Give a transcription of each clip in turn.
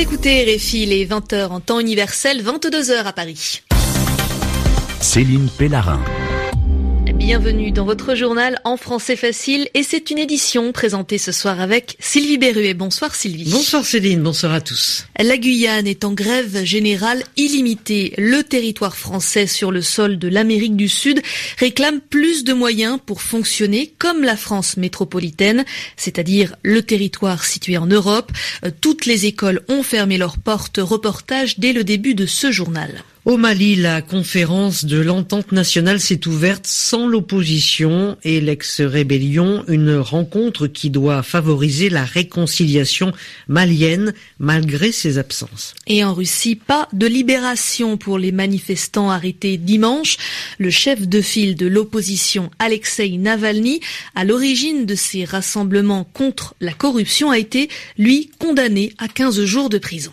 Écoutez RFI, les 20h en temps universel, 22h à Paris. Céline Pellarin. Bienvenue dans votre journal en français facile et c'est une édition présentée ce soir avec Sylvie Berruet. Bonsoir Sylvie. Bonsoir Céline, bonsoir à tous. La Guyane est en grève générale illimitée. Le territoire français sur le sol de l'Amérique du Sud réclame plus de moyens pour fonctionner comme la France métropolitaine, c'est-à-dire le territoire situé en Europe. Toutes les écoles ont fermé leurs portes. Reportage dès le début de ce journal. Au Mali, la conférence de l'entente nationale s'est ouverte sans l'opposition et l'ex-rébellion, une rencontre qui doit favoriser la réconciliation malienne malgré ses absences. Et en Russie, pas de libération pour les manifestants arrêtés dimanche. Le chef de file de l'opposition, Alexei Navalny, à l'origine de ces rassemblements contre la corruption, a été, lui, condamné à 15 jours de prison.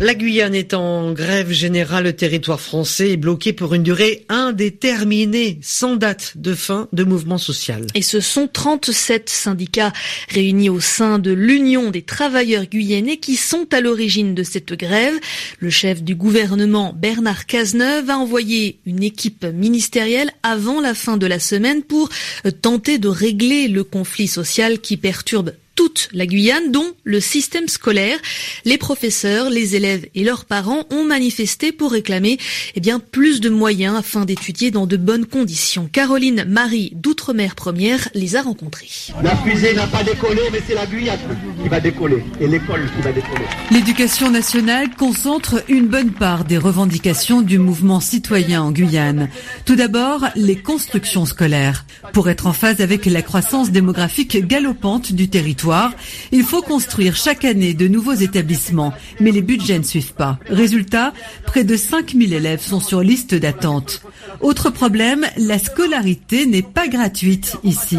La Guyane est en grève générale, le territoire français est bloqué pour une durée indéterminée, sans date de fin de mouvement social. Et ce sont 37 syndicats réunis au sein de l'Union des travailleurs guyanais qui sont à l'origine de cette grève. Le chef du gouvernement, Bernard Cazeneuve, a envoyé une équipe ministérielle avant la fin de la semaine pour tenter de régler le conflit social qui perturbe toute la Guyane, dont le système scolaire. Les professeurs, les élèves et leurs parents ont manifesté pour réclamer eh bien, plus de moyens afin d'étudier dans de bonnes conditions. Caroline Marie d'Outre-mer Première les a rencontrés. La fusée n'a pas décollé, mais c'est la Guyane qui va décoller et l'école qui va décoller. L'éducation nationale concentre une bonne part des revendications du mouvement citoyen en Guyane. Tout d'abord, les constructions scolaires. Pour être en phase avec la croissance démographique galopante du territoire, il faut construire chaque année de nouveaux établissements, mais les budgets ne suivent pas. Résultat, près de 5000 élèves sont sur liste d'attente. Autre problème, la scolarité n'est pas gratuite ici.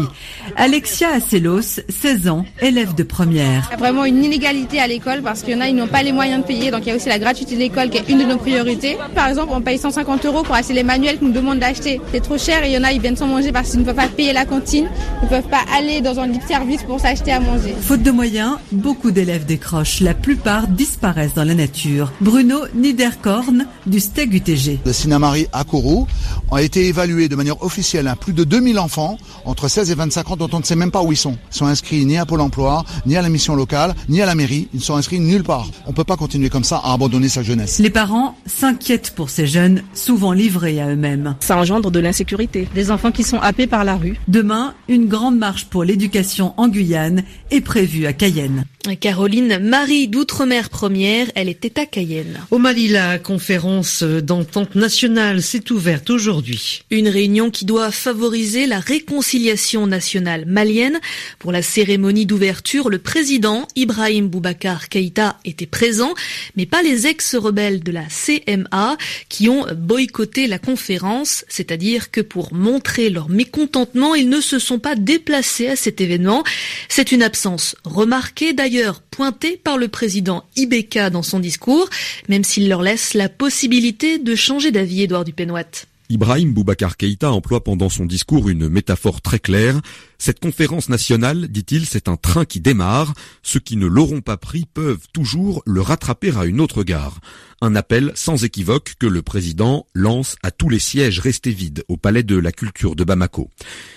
Alexia Acelos, 16 ans, élève de première. Il y a vraiment une inégalité à l'école parce qu'il y en a, ils n'ont pas les moyens de payer. Donc il y a aussi la gratuité de l'école qui est une de nos priorités. Par exemple, on paye 150 euros pour acheter les manuels qu'on nous demande d'acheter. C'est trop cher et il y en a, ils viennent sans manger parce qu'ils ne peuvent pas payer la cantine. Ils ne peuvent pas aller dans un libre service pour s'acheter à manger. Faute de moyens, beaucoup d'élèves décrochent. La plupart disparaissent dans la nature. Bruno Niederkorn du STEG UTG. Le Sinamari à Kourou ont été évalués de manière officielle à plus de 2000 enfants entre 16 et 25 ans dont on ne sait même pas où ils sont. Ils sont inscrits ni à Pôle emploi, ni à la mission locale, ni à la mairie. Ils ne sont inscrits nulle part. On ne peut pas continuer comme ça à abandonner sa jeunesse. Les parents s'inquiètent pour ces jeunes, souvent livrés à eux-mêmes. Ça engendre de l'insécurité. Des enfants qui sont happés par la rue. Demain, une grande marche pour l'éducation en Guyane est prévue à Cayenne. Caroline Marie d'Outre-mer Première, elle était à Cayenne. Au Mali, la conférence d'entente nationale s'est ouverte aujourd'hui. Une réunion qui doit favoriser la réconciliation nationale malienne. Pour la cérémonie d'ouverture, le président Ibrahim Boubacar Keïta était présent, mais pas les ex-rebelles de la CMA qui ont boycotté la conférence, c'est-à-dire que pour montrer leur mécontentement, ils ne se sont pas déplacés à cet événement. C'est une absence remarquée d'ailleurs pointé par le président Ibeka dans son discours, même s'il leur laisse la possibilité de changer d'avis, Édouard Dupénoite. Ibrahim Boubacar Keïta emploie pendant son discours une métaphore très claire. Cette conférence nationale, dit-il, c'est un train qui démarre. Ceux qui ne l'auront pas pris peuvent toujours le rattraper à une autre gare. Un appel sans équivoque que le président lance à tous les sièges restés vides au palais de la culture de Bamako.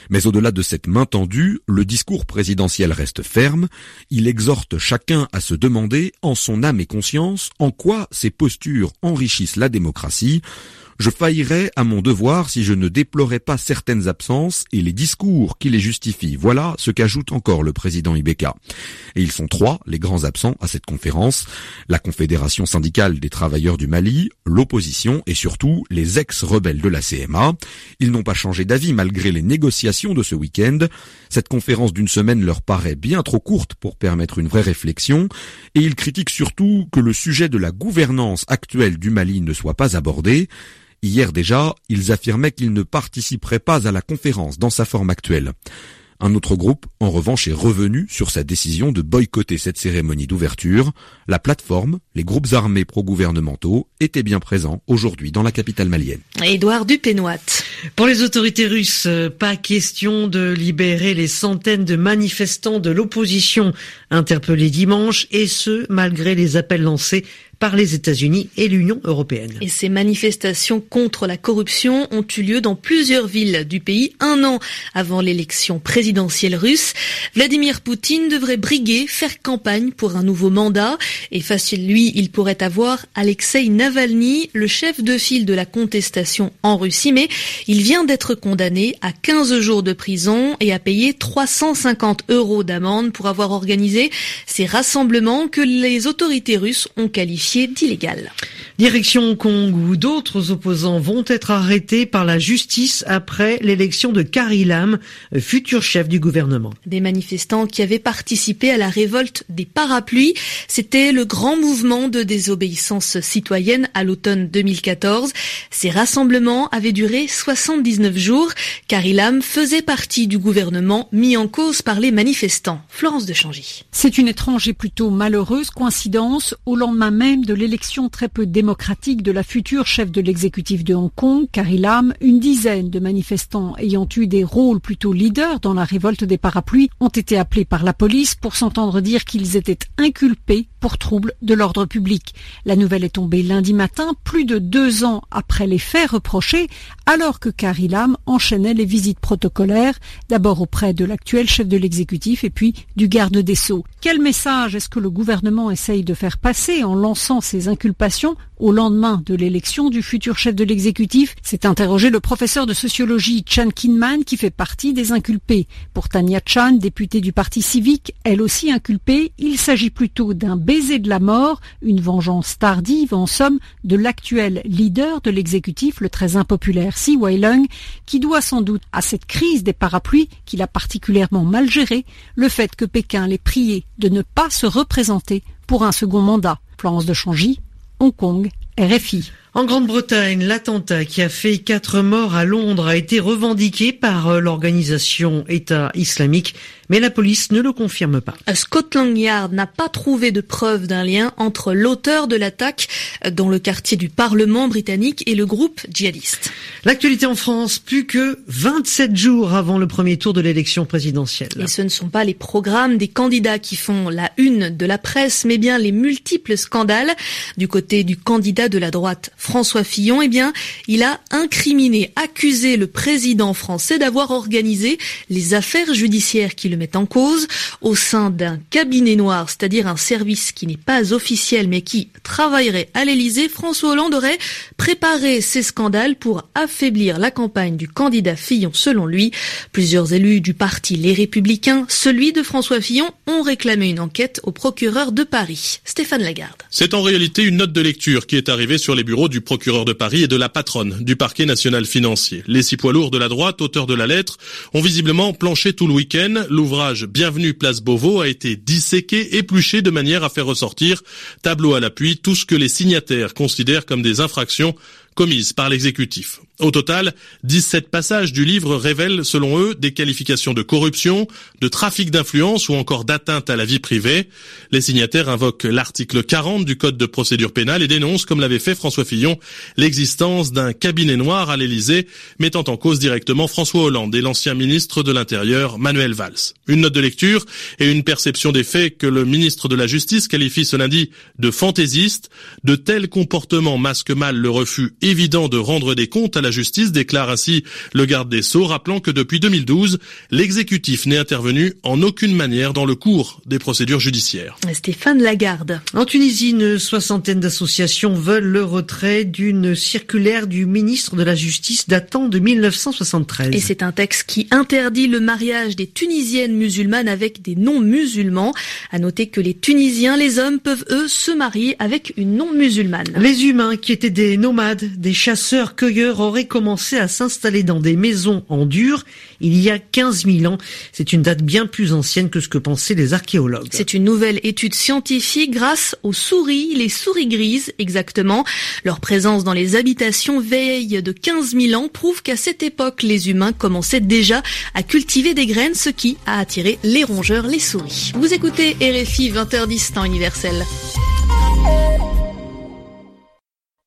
Mais au-delà de cette main tendue, le discours présidentiel reste ferme. Il exhorte chacun à se demander, en son âme et conscience, en quoi ces postures enrichissent la démocratie. Je faillirais à mon devoir si je ne déplorais pas certaines absences et les discours qui les justifient. Voilà ce qu'ajoute encore le président Ibeka. Et ils sont trois, les grands absents à cette conférence. La Confédération syndicale des travailleurs du Mali, l'opposition et surtout les ex-rebelles de la CMA. Ils n'ont pas changé d'avis malgré les négociations de ce week-end. Cette conférence d'une semaine leur paraît bien trop courte pour permettre une vraie réflexion et ils critiquent surtout que le sujet de la gouvernance actuelle du Mali ne soit pas abordé. Hier déjà, ils affirmaient qu'ils ne participeraient pas à la conférence dans sa forme actuelle. Un autre groupe, en revanche, est revenu sur sa décision de boycotter cette cérémonie d'ouverture. La plateforme, les groupes armés pro-gouvernementaux, étaient bien présents aujourd'hui dans la capitale malienne. Édouard Dupénoit. Pour les autorités russes, pas question de libérer les centaines de manifestants de l'opposition interpellés dimanche, et ce, malgré les appels lancés par les États-Unis et l'Union européenne. Et ces manifestations contre la corruption ont eu lieu dans plusieurs villes du pays un an avant l'élection présidentielle russe. Vladimir Poutine devrait briguer, faire campagne pour un nouveau mandat et face à lui, il pourrait avoir Alexei Navalny, le chef de file de la contestation en Russie, mais il vient d'être condamné à 15 jours de prison et à payer 350 euros d'amende pour avoir organisé ces rassemblements que les autorités russes ont qualifiés d'illégal. Direction Hong Kong où d'autres opposants vont être arrêtés par la justice après l'élection de Carrie Lam, futur chef du gouvernement. Des manifestants qui avaient participé à la révolte des parapluies, c'était le grand mouvement de désobéissance citoyenne à l'automne 2014. Ces rassemblements avaient duré 79 jours. Carrie Lam faisait partie du gouvernement mis en cause par les manifestants. Florence de Changy. C'est une étrange et plutôt malheureuse coïncidence au lendemain même de l'élection très peu démocratique de la future chef de l'exécutif de Hong Kong, Carrie Lam, une dizaine de manifestants ayant eu des rôles plutôt leaders dans la révolte des parapluies ont été appelés par la police pour s'entendre dire qu'ils étaient inculpés pour trouble de l'ordre public. La nouvelle est tombée lundi matin, plus de deux ans après les faits reprochés, alors que Carrie Lam enchaînait les visites protocolaires, d'abord auprès de l'actuel chef de l'exécutif et puis du garde des Sceaux. Quel message est-ce que le gouvernement essaye de faire passer en lançant ces inculpations au lendemain de l'élection du futur chef de l'exécutif s'est interrogé le professeur de sociologie Chan Kinman qui fait partie des inculpés. Pour Tania Chan, députée du Parti civique, elle aussi inculpée, il s'agit plutôt d'un baiser de la mort, une vengeance tardive en somme de l'actuel leader de l'exécutif, le très impopulaire Si Weilung, qui doit sans doute à cette crise des parapluies qu'il a particulièrement mal gérée, le fait que Pékin l'ait prié de ne pas se représenter pour un second mandat. Florence de Changy, Hong Kong, RFI. En Grande-Bretagne, l'attentat qui a fait quatre morts à Londres a été revendiqué par euh, l'organisation État islamique, mais la police ne le confirme pas. Scotland Yard n'a pas trouvé de preuve d'un lien entre l'auteur de l'attaque dans le quartier du Parlement britannique et le groupe djihadiste. L'actualité en France, plus que 27 jours avant le premier tour de l'élection présidentielle. Et ce ne sont pas les programmes des candidats qui font la une de la presse, mais bien les multiples scandales. Du côté du candidat de la droite, François Fillon, eh bien, il a incriminé, accusé le président français d'avoir organisé les affaires judiciaires qui le mettent en cause au sein d'un cabinet noir, c'est-à-dire un service qui n'est pas officiel mais qui travaillerait à l'Élysée. François Hollande aurait préparé ces scandales pour affaiblir la campagne du candidat Fillon selon lui. Plusieurs élus du parti Les Républicains, celui de François Fillon, ont réclamé une enquête au procureur de Paris. Stéphane Lagarde. C'est en réalité une note de lecture qui est arrivée sur les bureaux du procureur de Paris et de la patronne du parquet national financier. Les six poids lourds de la droite, auteurs de la lettre, ont visiblement planché tout le week-end. L'ouvrage Bienvenue Place Beauvau a été disséqué, épluché de manière à faire ressortir, tableau à l'appui, tout ce que les signataires considèrent comme des infractions commises par l'exécutif. Au total, 17 passages du livre révèlent, selon eux, des qualifications de corruption, de trafic d'influence ou encore d'atteinte à la vie privée. Les signataires invoquent l'article 40 du Code de procédure pénale et dénoncent, comme l'avait fait François Fillon, l'existence d'un cabinet noir à l'Élysée, mettant en cause directement François Hollande et l'ancien ministre de l'Intérieur, Manuel Valls. Une note de lecture et une perception des faits que le ministre de la Justice qualifie ce lundi de fantaisiste. De tels comportements masquent mal le refus évident de rendre des comptes à la justice, déclare ainsi le garde des Sceaux, rappelant que depuis 2012, l'exécutif n'est intervenu en aucune manière dans le cours des procédures judiciaires. Stéphane Lagarde. En Tunisie, une soixantaine d'associations veulent le retrait d'une circulaire du ministre de la Justice datant de 1973. Et c'est un texte qui interdit le mariage des Tunisiennes musulmanes avec des non-musulmans. À noter que les Tunisiens, les hommes, peuvent eux se marier avec une non-musulmane. Les humains qui étaient des nomades des chasseurs-cueilleurs auraient commencé à s'installer dans des maisons en dur il y a 15 000 ans. C'est une date bien plus ancienne que ce que pensaient les archéologues. C'est une nouvelle étude scientifique grâce aux souris, les souris grises exactement. Leur présence dans les habitations veille de 15 000 ans prouve qu'à cette époque, les humains commençaient déjà à cultiver des graines, ce qui a attiré les rongeurs, les souris. Vous écoutez RFI 20h10 temps universel.